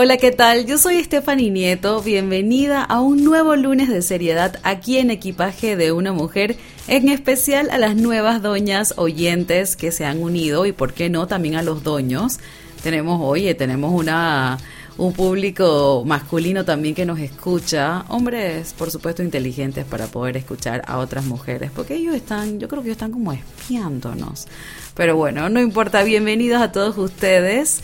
Hola, ¿qué tal? Yo soy Stephanie Nieto. Bienvenida a un nuevo lunes de seriedad aquí en Equipaje de una Mujer, en especial a las nuevas doñas oyentes que se han unido y, por qué no, también a los doños. Tenemos, oye, tenemos una un público masculino también que nos escucha, hombres por supuesto inteligentes para poder escuchar a otras mujeres, porque ellos están, yo creo que ellos están como espiándonos. Pero bueno, no importa, bienvenidos a todos ustedes.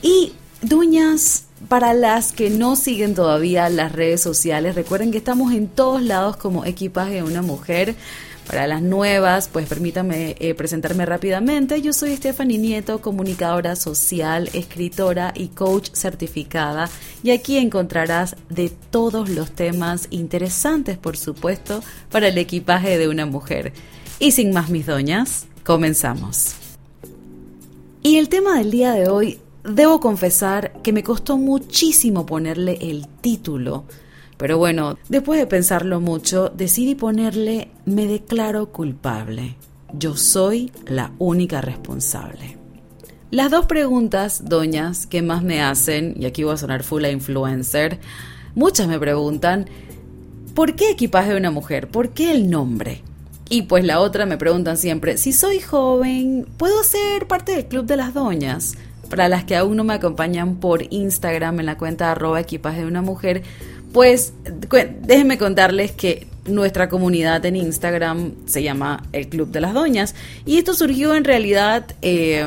Y duñas, para las que no siguen todavía las redes sociales, recuerden que estamos en todos lados como equipaje de una mujer. Para las nuevas, pues permítame eh, presentarme rápidamente. Yo soy Stephanie Nieto, comunicadora social, escritora y coach certificada. Y aquí encontrarás de todos los temas interesantes, por supuesto, para el equipaje de una mujer. Y sin más mis doñas, comenzamos. Y el tema del día de hoy Debo confesar que me costó muchísimo ponerle el título, pero bueno, después de pensarlo mucho, decidí ponerle Me declaro culpable. Yo soy la única responsable. Las dos preguntas, doñas, que más me hacen, y aquí voy a sonar full a influencer, muchas me preguntan, ¿por qué equipaje de una mujer? ¿Por qué el nombre? Y pues la otra me preguntan siempre, si soy joven, ¿puedo ser parte del club de las doñas? Para las que aún no me acompañan por Instagram en la cuenta arroba equipaje de una mujer, pues déjenme contarles que nuestra comunidad en Instagram se llama el Club de las Doñas. Y esto surgió en realidad eh,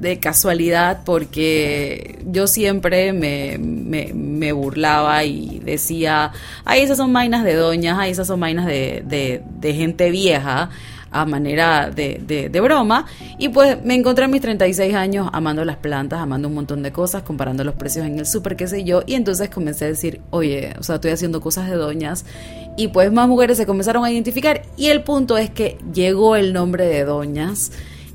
de casualidad porque yo siempre me, burlaba y decía, ay, esas son vainas de doñas, ay, esas son vainas de gente vieja a manera de, de, broma. Y pues me encontré a mis 36 años amando las plantas, amando un montón de cosas, comparando los precios en el súper, qué sé yo. Y entonces comencé a decir, oye, o sea, estoy haciendo cosas de doñas. Y pues más mujeres se comenzaron a identificar. Y el punto es que llegó el nombre de doñas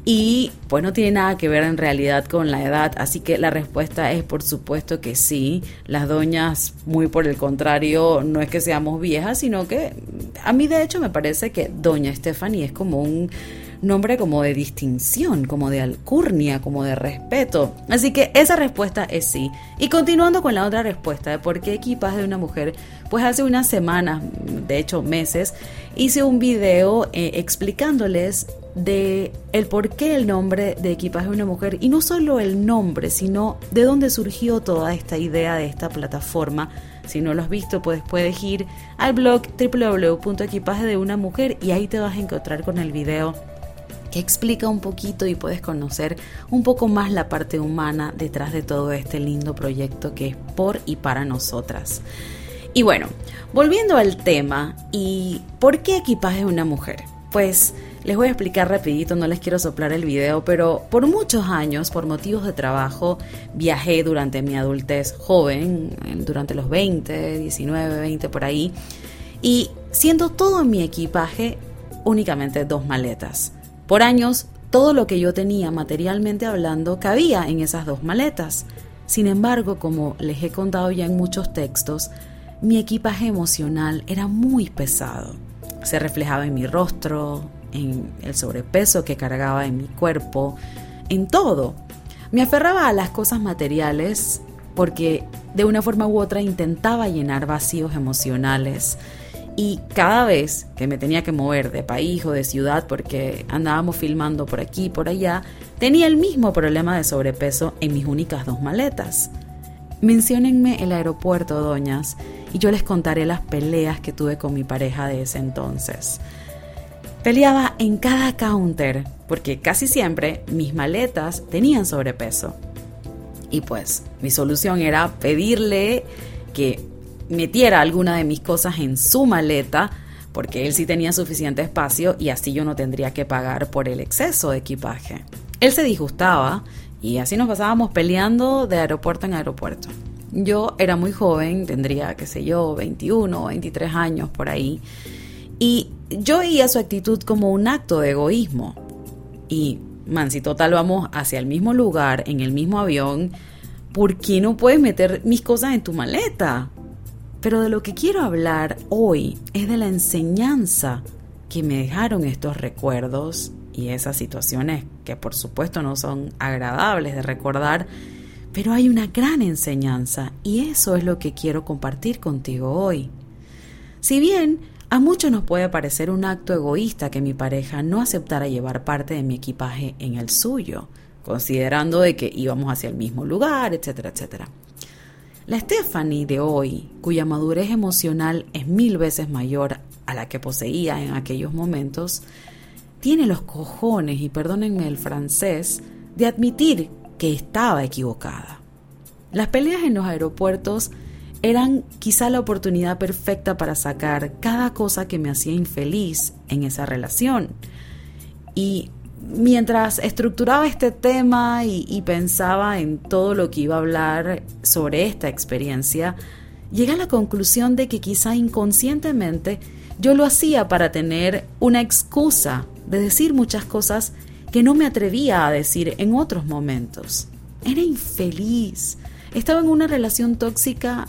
y pues no tiene nada que ver en realidad con la edad, así que la respuesta es por supuesto que sí. Las doñas, muy por el contrario, no es que seamos viejas, sino que a mí de hecho me parece que doña Stephanie es como un nombre como de distinción, como de alcurnia, como de respeto. Así que esa respuesta es sí. Y continuando con la otra respuesta de por qué equipas de una mujer, pues hace unas semanas, de hecho meses, hice un video eh, explicándoles de el por qué el nombre de equipaje de una mujer y no solo el nombre, sino de dónde surgió toda esta idea de esta plataforma. Si no lo has visto, pues puedes ir al blog www.equipaje de una mujer y ahí te vas a encontrar con el video que explica un poquito y puedes conocer un poco más la parte humana detrás de todo este lindo proyecto que es por y para nosotras. Y bueno, volviendo al tema y por qué equipaje de una mujer. Pues les voy a explicar rapidito, no les quiero soplar el video, pero por muchos años, por motivos de trabajo, viajé durante mi adultez joven, durante los 20, 19, 20 por ahí, y siendo todo mi equipaje únicamente dos maletas. Por años, todo lo que yo tenía materialmente hablando cabía en esas dos maletas. Sin embargo, como les he contado ya en muchos textos, mi equipaje emocional era muy pesado. Se reflejaba en mi rostro, en el sobrepeso que cargaba en mi cuerpo, en todo. Me aferraba a las cosas materiales porque de una forma u otra intentaba llenar vacíos emocionales y cada vez que me tenía que mover de país o de ciudad porque andábamos filmando por aquí y por allá, tenía el mismo problema de sobrepeso en mis únicas dos maletas. Menciónenme el aeropuerto, doñas, y yo les contaré las peleas que tuve con mi pareja de ese entonces. Peleaba en cada counter porque casi siempre mis maletas tenían sobrepeso. Y pues mi solución era pedirle que metiera alguna de mis cosas en su maleta porque él sí tenía suficiente espacio y así yo no tendría que pagar por el exceso de equipaje. Él se disgustaba y así nos pasábamos peleando de aeropuerto en aeropuerto. Yo era muy joven, tendría, qué sé yo, 21 o 23 años por ahí. Y yo veía su actitud como un acto de egoísmo. Y, man, si total vamos hacia el mismo lugar, en el mismo avión, ¿por qué no puedes meter mis cosas en tu maleta? Pero de lo que quiero hablar hoy es de la enseñanza que me dejaron estos recuerdos y esas situaciones que por supuesto no son agradables de recordar, Pero hay una gran enseñanza y eso es lo que quiero compartir contigo hoy. Si bien a muchos nos puede parecer un acto egoísta que mi pareja no aceptara llevar parte de mi equipaje en el suyo, considerando de que íbamos hacia el mismo lugar, etcétera, etcétera. La Stephanie de hoy, cuya madurez emocional es mil veces mayor a la que poseía en aquellos momentos, tiene los cojones, y perdónenme el francés, de admitir que estaba equivocada. Las peleas en los aeropuertos eran quizá la oportunidad perfecta para sacar cada cosa que me hacía infeliz en esa relación. Y mientras estructuraba este tema y, pensaba en todo lo que iba a hablar sobre esta experiencia, llegué a la conclusión de que quizá inconscientemente yo lo hacía para tener una excusa de decir muchas cosas que no me atrevía a decir en otros momentos. Era infeliz. Estaba en una relación tóxica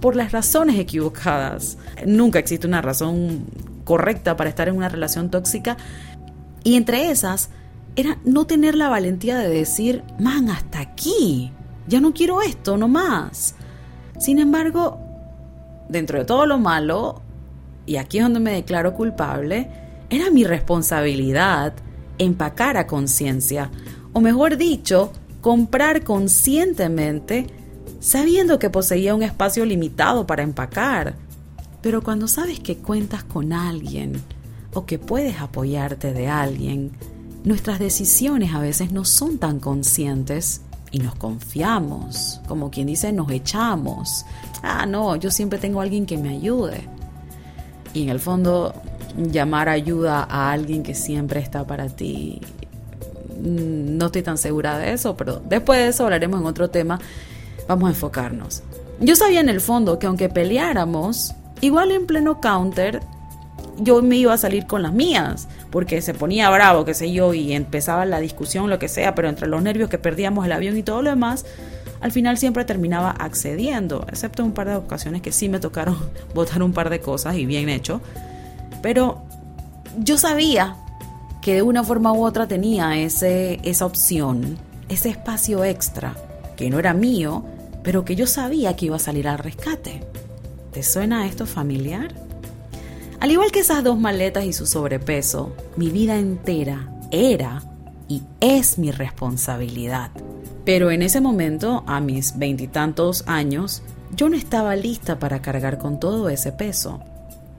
por las razones equivocadas. Nunca existe una razón correcta para estar en una relación tóxica. Y entre esas era no tener la valentía de decir, man, hasta aquí. Ya no quiero esto, no más. Sin embargo, dentro de todo lo malo, y aquí es donde me declaro culpable, era mi responsabilidad empacar a conciencia, o mejor dicho, comprar conscientemente sabiendo que poseía un espacio limitado para empacar. Pero cuando sabes que cuentas con alguien o que puedes apoyarte de alguien, nuestras decisiones a veces no son tan conscientes y nos confiamos, como quien dice, nos echamos. Ah, no, yo siempre tengo alguien que me ayude. Y en el fondo llamar ayuda a alguien que siempre está para ti. Mm, no estoy tan segura de eso, pero después de eso hablaremos en otro tema. Vamos a enfocarnos. Yo sabía en el fondo que aunque peleáramos, igual en pleno counter, yo me iba a salir con las mías, porque se ponía bravo, qué sé yo, y empezaba la discusión, lo que sea, pero entre los nervios que perdíamos el avión y todo lo demás, al final siempre terminaba accediendo, excepto un par de ocasiones que sí me tocaron votar un par de cosas y bien hecho. Pero yo sabía que de una forma u otra tenía ese, esa opción, ese espacio extra, que no era mío, pero que yo sabía que iba a salir al rescate. ¿Te suena esto familiar? Al igual que esas dos maletas y su sobrepeso, mi vida entera era y es mi responsabilidad. Pero en ese momento, a mis veintitantos años, yo no estaba lista para cargar con todo ese peso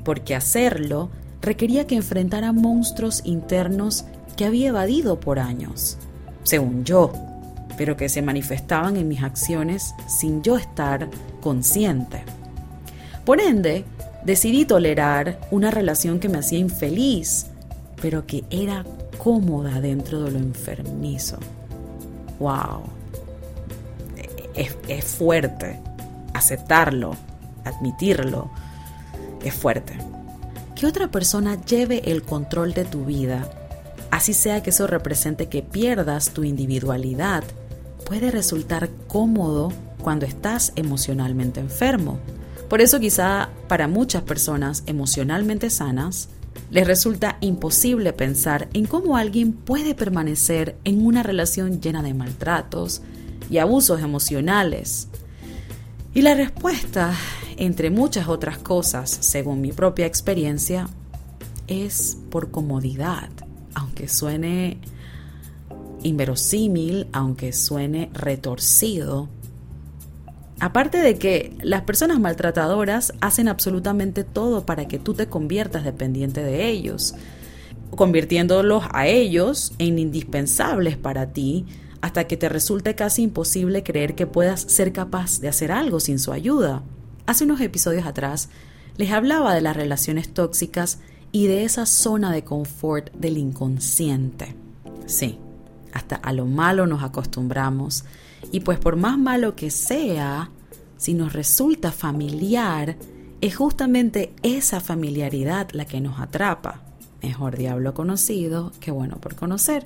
porque hacerlo requería que enfrentara monstruos internos que había evadido por años, según yo, pero que se manifestaban en mis acciones sin yo estar consciente. Por ende, decidí tolerar una relación que me hacía infeliz, pero que era cómoda dentro de lo enfermizo. ¡Wow! Es, es fuerte aceptarlo, admitirlo, es fuerte. Que otra persona lleve el control de tu vida, así sea que eso represente que pierdas tu individualidad, puede resultar cómodo cuando estás emocionalmente enfermo. Por eso quizá para muchas personas emocionalmente sanas, les resulta imposible pensar en cómo alguien puede permanecer en una relación llena de maltratos y abusos emocionales. Y la respuesta entre muchas otras cosas, según mi propia experiencia, es por comodidad, aunque suene inverosímil, aunque suene retorcido. Aparte de que las personas maltratadoras hacen absolutamente todo para que tú te conviertas dependiente de ellos, convirtiéndolos a ellos en indispensables para ti, hasta que te resulte casi imposible creer que puedas ser capaz de hacer algo sin su ayuda. Hace unos episodios atrás les hablaba de las relaciones tóxicas y de esa zona de confort del inconsciente. Sí, hasta a lo malo nos acostumbramos y pues por más malo que sea, si nos resulta familiar, es justamente esa familiaridad la que nos atrapa. Mejor diablo conocido que bueno por conocer.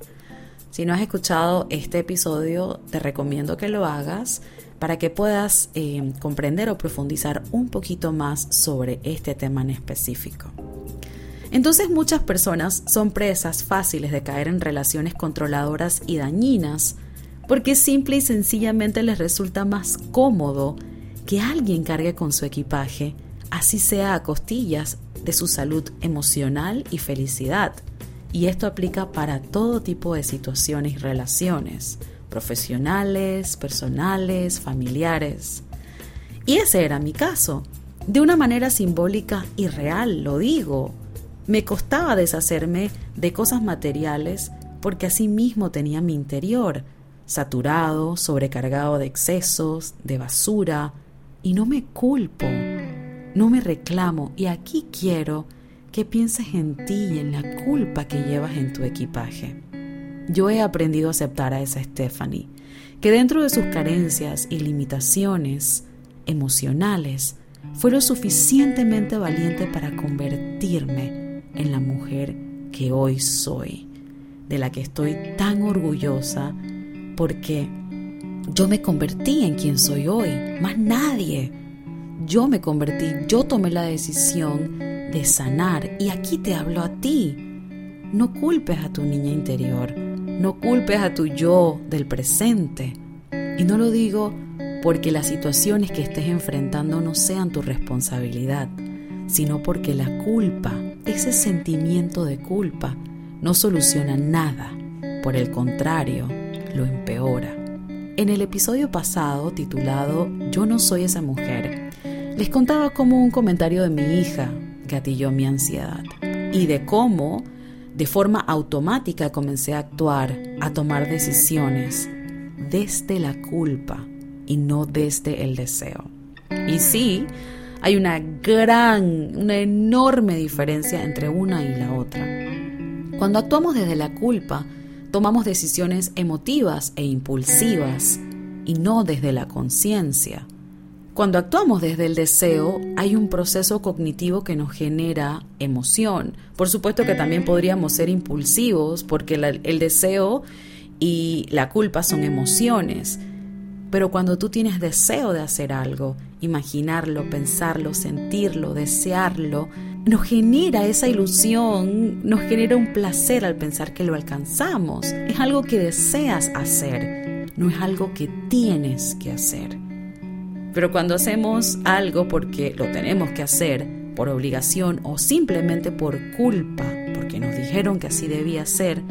Si no has escuchado este episodio, te recomiendo que lo hagas para que puedas eh, comprender o profundizar un poquito más sobre este tema en específico. Entonces muchas personas son presas fáciles de caer en relaciones controladoras y dañinas porque simple y sencillamente les resulta más cómodo que alguien cargue con su equipaje, así sea a costillas de su salud emocional y felicidad. Y esto aplica para todo tipo de situaciones y relaciones, profesionales, personales, familiares. Y ese era mi caso. De una manera simbólica y real, lo digo. Me costaba deshacerme de cosas materiales porque así mismo tenía mi interior, saturado, sobrecargado de excesos, de basura, y no me culpo, no me reclamo, y aquí quiero que pienses en ti y en la culpa que llevas en tu equipaje. Yo he aprendido a aceptar a esa Stephanie, que dentro de sus carencias y limitaciones emocionales, fue lo suficientemente valiente para convertirme en la mujer que hoy soy, de la que estoy tan orgullosa porque yo me convertí en quien soy hoy, más nadie. Yo me convertí, yo tomé la decisión de sanar y aquí te hablo a ti. No culpes a tu niña interior, no culpes a tu yo del presente. Y no lo digo porque las situaciones que estés enfrentando no sean tu responsabilidad, sino porque la culpa, ese sentimiento de culpa, no soluciona nada. Por el contrario, lo empeora. En el episodio pasado, titulado Yo no soy esa mujer, les contaba cómo un comentario de mi hija gatilló mi ansiedad y de cómo, de forma automática, comencé a actuar, a tomar decisiones desde la culpa y no desde el deseo. Y sí, hay una gran, una enorme diferencia entre una y la otra. Cuando actuamos desde la culpa, tomamos decisiones emotivas e impulsivas y no desde la conciencia. Cuando actuamos desde el deseo, hay un proceso cognitivo que nos genera emoción. Por supuesto que también podríamos ser impulsivos porque el deseo y la culpa son emociones. Pero cuando tú tienes deseo de hacer algo, imaginarlo, pensarlo, sentirlo, desearlo, nos genera esa ilusión, nos genera un placer al pensar que lo alcanzamos. Es algo que deseas hacer, no es algo que tienes que hacer. Pero cuando hacemos algo porque lo tenemos que hacer, por obligación o simplemente por culpa, porque nos dijeron que así debía ser,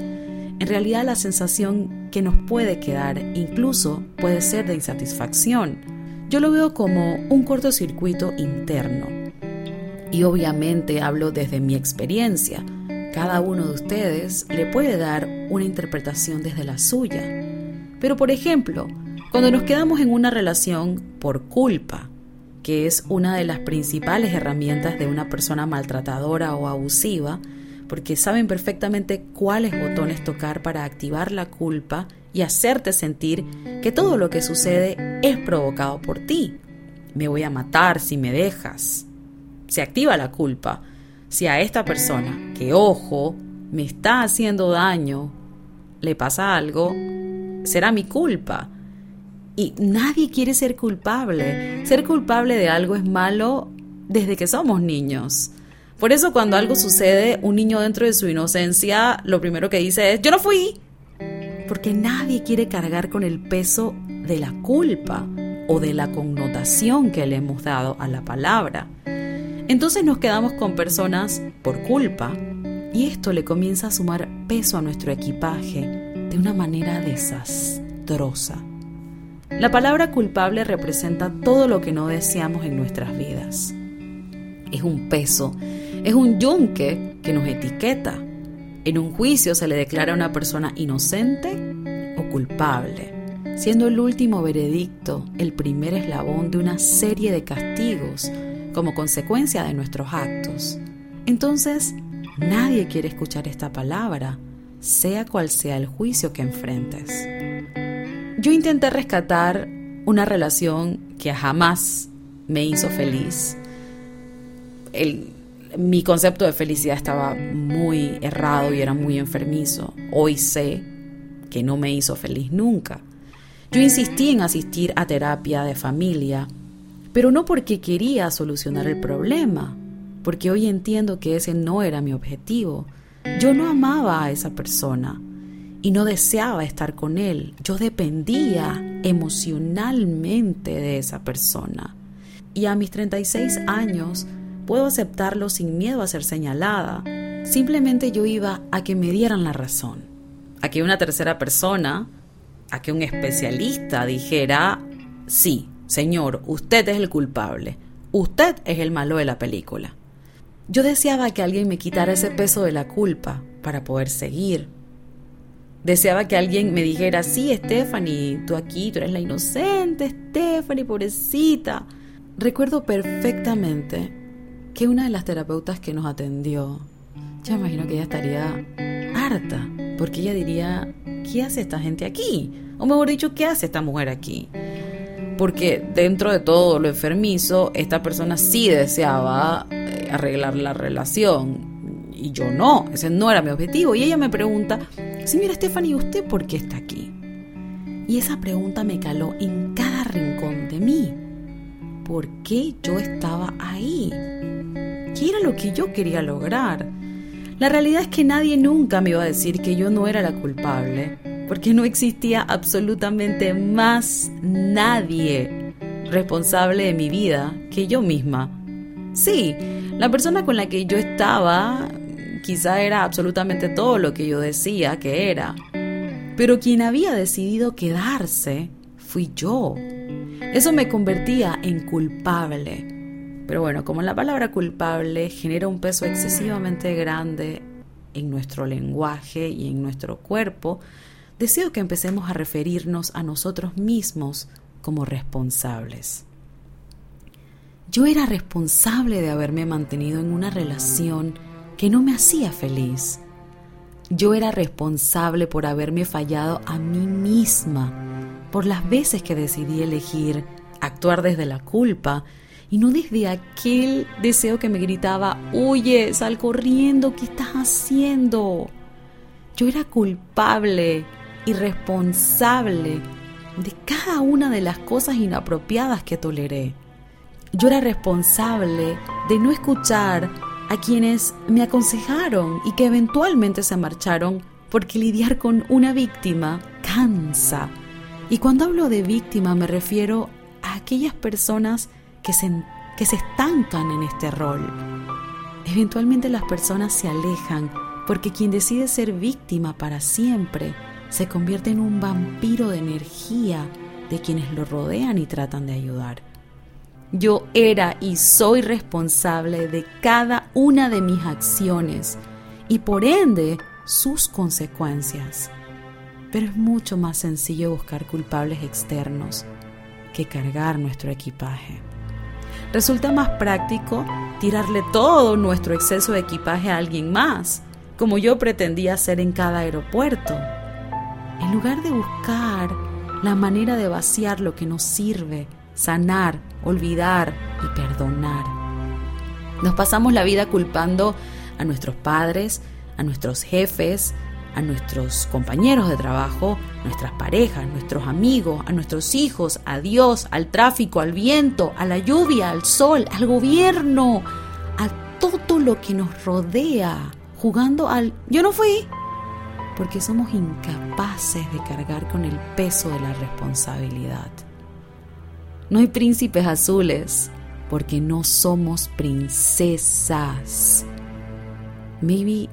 en realidad la sensación que nos puede quedar incluso puede ser de insatisfacción. Yo lo veo como un cortocircuito interno y obviamente hablo desde mi experiencia. Cada uno de ustedes le puede dar una interpretación desde la suya. Pero por ejemplo, cuando nos quedamos en una relación por culpa, que es una de las principales herramientas de una persona maltratadora o abusiva, porque saben perfectamente cuáles botones tocar para activar la culpa y hacerte sentir que todo lo que sucede es provocado por ti. Me voy a matar si me dejas se activa la culpa. Si a esta persona, que ojo, me está haciendo daño, le pasa algo, será mi culpa. Y nadie quiere ser culpable. Ser culpable de algo es malo desde que somos niños. Por eso cuando algo sucede, un niño dentro de su inocencia lo primero que dice es, yo no fui. Porque nadie quiere cargar con el peso de la culpa o de la connotación que le hemos dado a la palabra. Entonces nos quedamos con personas por culpa y esto le comienza a sumar peso a nuestro equipaje de una manera desastrosa. La palabra culpable representa todo lo que no deseamos en nuestras vidas. Es un peso, es un yunque que nos etiqueta. En un juicio se le declara a una persona inocente o culpable, siendo el último veredicto el primer eslabón de una serie de castigos como consecuencia de nuestros actos. Entonces, nadie quiere escuchar esta palabra, sea cual sea el juicio que enfrentes. Yo intenté rescatar una relación que jamás me hizo feliz. Mi concepto de felicidad estaba muy errado y era muy enfermizo. Hoy sé que no me hizo feliz nunca. Yo insistí en asistir a terapia de familia pero no porque quería solucionar el problema, porque hoy entiendo que ese no era mi objetivo. Yo no amaba a esa persona y no deseaba estar con él. Yo dependía emocionalmente de esa persona. Y a mis 36 años puedo aceptarlo sin miedo a ser señalada. Simplemente yo iba a que me dieran la razón, a que una tercera persona, a que un especialista dijera, sí, señor, usted es el culpable, usted es el malo de la película. Yo deseaba que alguien me quitara ese peso de la culpa para poder seguir. Deseaba que alguien me dijera, sí, Stephanie, tú aquí, tú eres la inocente, Stephanie, pobrecita. Recuerdo perfectamente que una de las terapeutas que nos atendió, ya imagino que ella estaría harta, porque ella diría, ¿qué hace esta gente aquí? O mejor dicho, ¿qué hace esta mujer aquí? Porque dentro de todo lo enfermizo, esta persona sí deseaba arreglar la relación. Y yo no, ese no era mi objetivo. Y ella me pregunta, señora Stephanie, ¿usted por qué está aquí? Y esa pregunta me caló en cada rincón de mí. ¿Por qué yo estaba ahí? ¿Qué era lo que yo quería lograr? La realidad es que nadie nunca me iba a decir que yo no era la culpable, porque no existía absolutamente más nadie responsable de mi vida que yo misma. Sí, la persona con la que yo estaba quizá era absolutamente todo lo que yo decía que era. Pero quien había decidido quedarse fui yo. Eso me convertía en culpable. Pero bueno, como la palabra culpable genera un peso excesivamente grande en nuestro lenguaje y en nuestro cuerpo, deseo que empecemos a referirnos a nosotros mismos como responsables. Yo era responsable de haberme mantenido en una relación que no me hacía feliz. Yo era responsable por haberme fallado a mí misma, por las veces que decidí elegir actuar desde la culpa y no desde aquel deseo que me gritaba, huye, sal corriendo, ¿qué estás haciendo? Yo era culpable y responsable de cada una de las cosas inapropiadas que toleré. Yo era responsable de no escuchar a quienes me aconsejaron y que eventualmente se marcharon porque lidiar con una víctima cansa. Y cuando hablo de víctima me refiero a aquellas personas que se, que se estancan en este rol. Eventualmente las personas se alejan porque quien decide ser víctima para siempre se convierte en un vampiro de energía de quienes lo rodean y tratan de ayudar. Yo era y soy responsable de cada una de mis acciones y por ende sus consecuencias. Pero es mucho más sencillo buscar culpables externos que cargar nuestro equipaje. Resulta más práctico tirarle todo nuestro exceso de equipaje a alguien más, como yo pretendía hacer en cada aeropuerto, en lugar de buscar la manera de vaciar lo que nos sirve sanar, olvidar y perdonar. Nos pasamos la vida culpando a nuestros padres, a nuestros jefes, a nuestros compañeros de trabajo, nuestras parejas, nuestros amigos, a nuestros hijos, a Dios, al tráfico, al viento, a la lluvia, al sol, al gobierno, a todo lo que nos rodea, jugando al yo no fui, porque somos incapaces de cargar con el peso de la responsabilidad. No hay príncipes azules porque no somos princesas. Maybe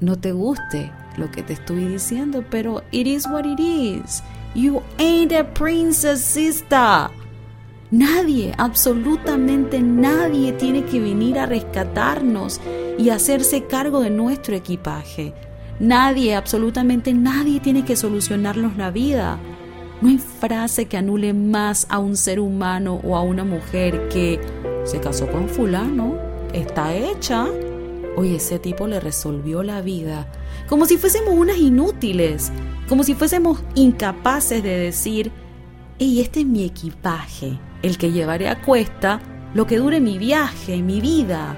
no te guste lo que te estoy diciendo, pero it is what it is. You ain't a princess, sister. Nadie, absolutamente nadie tiene que venir a rescatarnos y hacerse cargo de nuestro equipaje. Nadie, absolutamente nadie tiene que solucionarnos la vida. No hay frase que anule más a un ser humano o a una mujer que se casó con fulano, está hecha. Oye, ese tipo le resolvió la vida. Como si fuésemos unas inútiles, como si fuésemos incapaces de decir, y este es mi equipaje, el que llevaré a cuesta lo que dure mi viaje, mi vida.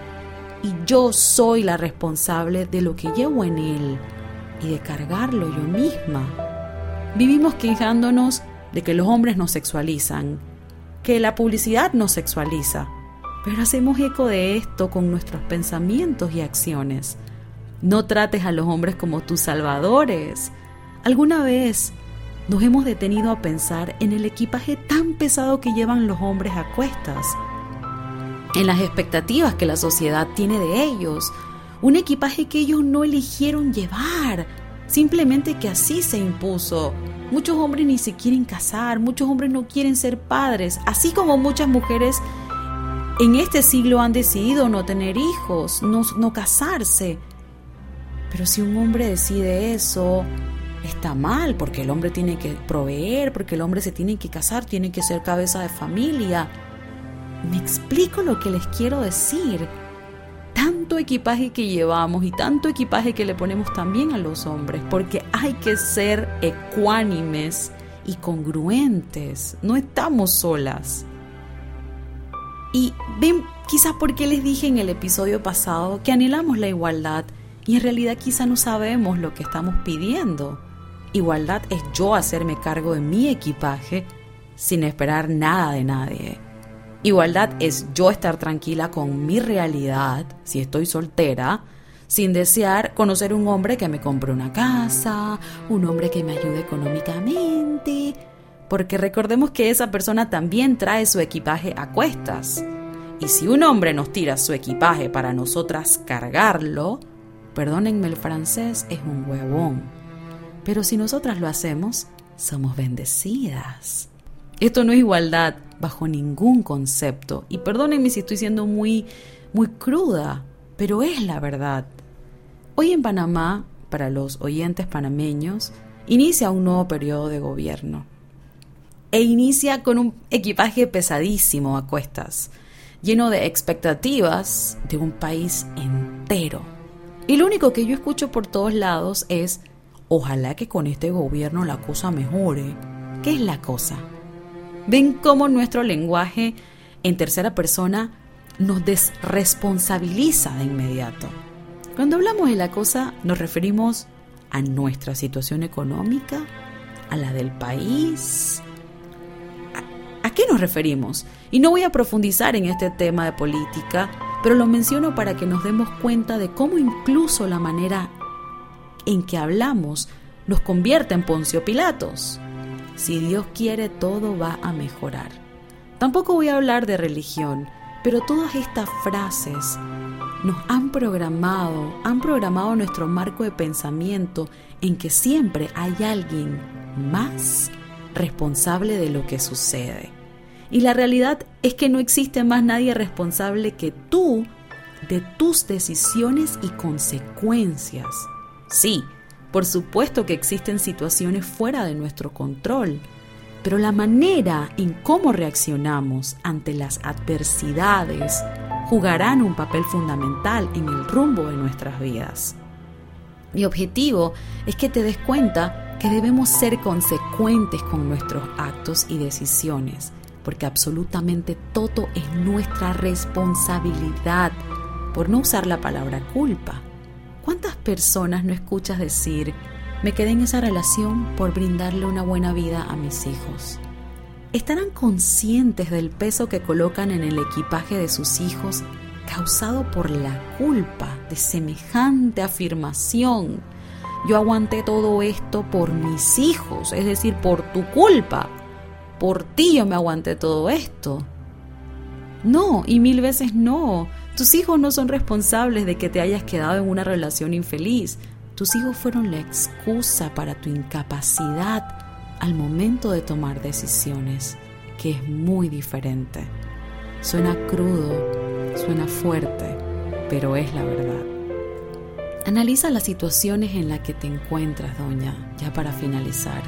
Y yo soy la responsable de lo que llevo en él y de cargarlo yo misma. Vivimos quejándonos de que los hombres nos sexualizan, que la publicidad nos sexualiza, pero hacemos eco de esto con nuestros pensamientos y acciones. No trates a los hombres como tus salvadores. ¿Alguna vez nos hemos detenido a pensar en el equipaje tan pesado que llevan los hombres a cuestas? En las expectativas que la sociedad tiene de ellos. Un equipaje que ellos no eligieron llevar, simplemente que así se impuso. Muchos hombres ni se quieren casar, muchos hombres no quieren ser padres, así como muchas mujeres en este siglo han decidido no tener hijos, no, no casarse. Pero si un hombre decide eso, está mal, porque el hombre tiene que proveer, porque el hombre se tiene que casar, tiene que ser cabeza de familia. Me explico lo que les quiero decir. Tanto equipaje que llevamos y tanto equipaje que le ponemos también a los hombres, porque hay que ser ecuánimes y congruentes. No estamos solas. Y ven, quizás porque les dije en el episodio pasado que anhelamos la igualdad y en realidad quizá no sabemos lo que estamos pidiendo. Igualdad es yo hacerme cargo de mi equipaje sin esperar nada de nadie. Igualdad es yo estar tranquila con mi realidad, si estoy soltera, sin desear conocer un hombre que me compre una casa, un hombre que me ayude económicamente, porque recordemos que esa persona también trae su equipaje a cuestas. Y si un hombre nos tira su equipaje para nosotras cargarlo, perdónenme el francés, es un huevón. Pero si nosotras lo hacemos, somos bendecidas. Esto no es igualdad bajo ningún concepto. Y perdónenme si estoy siendo muy, muy cruda, pero es la verdad. Hoy en Panamá, para los oyentes panameños, inicia un nuevo periodo de gobierno. E inicia con un equipaje pesadísimo a cuestas, lleno de expectativas de un país entero. Y lo único que yo escucho por todos lados es Ojalá que con este gobierno la cosa mejore. ¿Qué es la cosa? Ven cómo nuestro lenguaje en tercera persona nos desresponsabiliza de inmediato. Cuando hablamos de la cosa nos referimos a nuestra situación económica, a la del país. ¿A, qué nos referimos? Y no voy a profundizar en este tema de política, pero lo menciono para que nos demos cuenta de cómo incluso la manera en que hablamos nos convierte en Poncio Pilatos. Si Dios quiere, todo va a mejorar. Tampoco voy a hablar de religión, pero todas estas frases nos han programado, han programado nuestro marco de pensamiento en que siempre hay alguien más responsable de lo que sucede. Y la realidad es que no existe más nadie responsable que tú de tus decisiones y consecuencias. Sí, por supuesto que existen situaciones fuera de nuestro control, pero la manera en cómo reaccionamos ante las adversidades jugarán un papel fundamental en el rumbo de nuestras vidas. Mi objetivo es que te des cuenta que debemos ser consecuentes con nuestros actos y decisiones, porque absolutamente todo es nuestra responsabilidad, por no usar la palabra culpa. ¿Cuántas personas no escuchas decir, me quedé en esa relación por brindarle una buena vida a mis hijos? ¿Estarán conscientes del peso que colocan en el equipaje de sus hijos causado por la culpa de semejante afirmación? Yo aguanté todo esto por mis hijos, es decir, por tu culpa. Por ti yo me aguanté todo esto. No, y mil veces no. Tus hijos no son responsables de que te hayas quedado en una relación infeliz. Tus hijos fueron la excusa para tu incapacidad al momento de tomar decisiones, que es muy diferente. Suena crudo, suena fuerte, pero es la verdad. Analiza las situaciones en las que te encuentras, doña, ya para finalizar,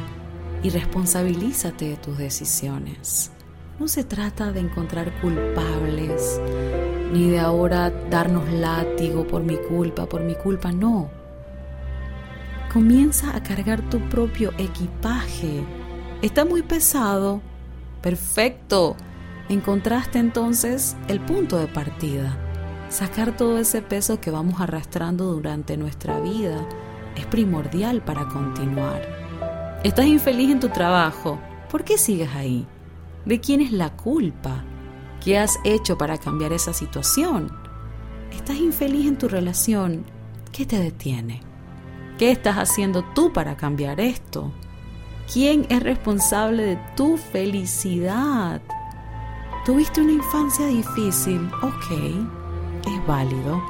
y responsabilízate de tus decisiones. No se trata de encontrar culpables, ni de ahora darnos látigo por mi culpa, por mi culpa, no. Comienza a cargar tu propio equipaje. Está muy pesado. Perfecto. Encontraste entonces el punto de partida. Sacar todo ese peso que vamos arrastrando durante nuestra vida es primordial para continuar. Estás infeliz en tu trabajo. ¿Por qué sigues ahí? ¿De quién es la culpa? ¿Qué has hecho para cambiar esa situación? ¿Estás infeliz en tu relación? ¿Qué te detiene? ¿Qué estás haciendo tú para cambiar esto? ¿Quién es responsable de tu felicidad? ¿Tuviste una infancia difícil? Ok, es válido.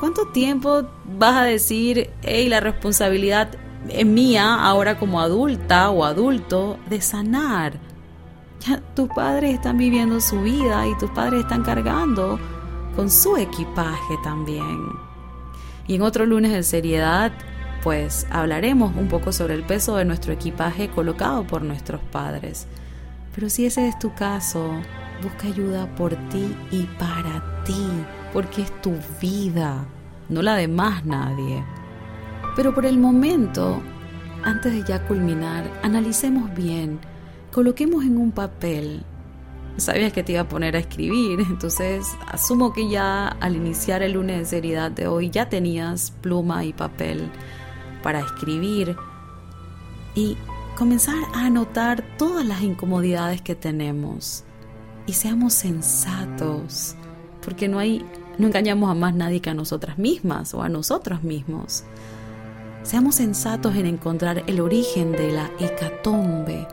¿Cuánto tiempo vas a decir, hey, la responsabilidad mía ahora como adulta o adulto de sanar? Ya tus padres están viviendo su vida y tus padres están cargando con su equipaje también. Y en otro lunes de seriedad, pues hablaremos un poco sobre el peso de nuestro equipaje colocado por nuestros padres. Pero si ese es tu caso, busca ayuda por ti y para ti, porque es tu vida, no la de más nadie. Pero por el momento, antes de ya culminar, analicemos bien, coloquemos en un papel sabías que te iba a poner a escribir, entonces asumo que ya al iniciar el lunes de seriedad de hoy ya tenías pluma y papel para escribir y comenzar a anotar todas las incomodidades que tenemos y seamos sensatos, porque no hay no engañamos a más nadie que a nosotras mismas o a nosotros mismos. Seamos sensatos en encontrar el origen de la hecatombe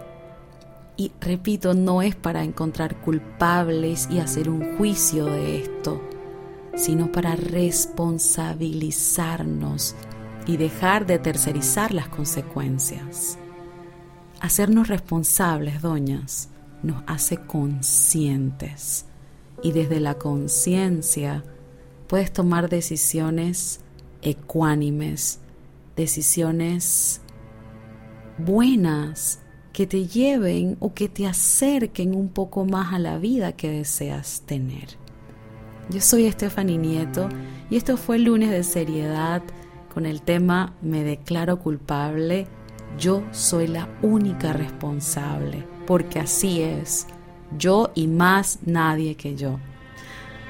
y repito, no es para encontrar culpables y hacer un juicio de esto, sino para responsabilizarnos y dejar de tercerizar las consecuencias. Hacernos responsables, doñas, nos hace conscientes y desde la conciencia puedes tomar decisiones ecuánimes, decisiones buenas que te lleven o que te acerquen un poco más a la vida que deseas tener. Yo soy Stephanie Nieto y esto fue el lunes de seriedad con el tema Me declaro culpable, yo soy la única responsable, porque así es, yo y más nadie que yo.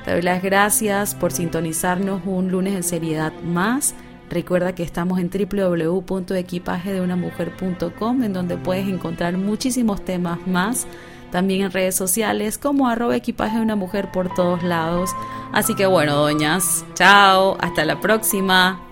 Te doy las gracias por sintonizarnos un lunes de seriedad más Recuerda que estamos en www.equipagedeunamujer.com en donde puedes encontrar muchísimos temas más. También en redes sociales como arroba equipaje de una mujer por todos lados. Así que bueno, doñas, chao, hasta la próxima.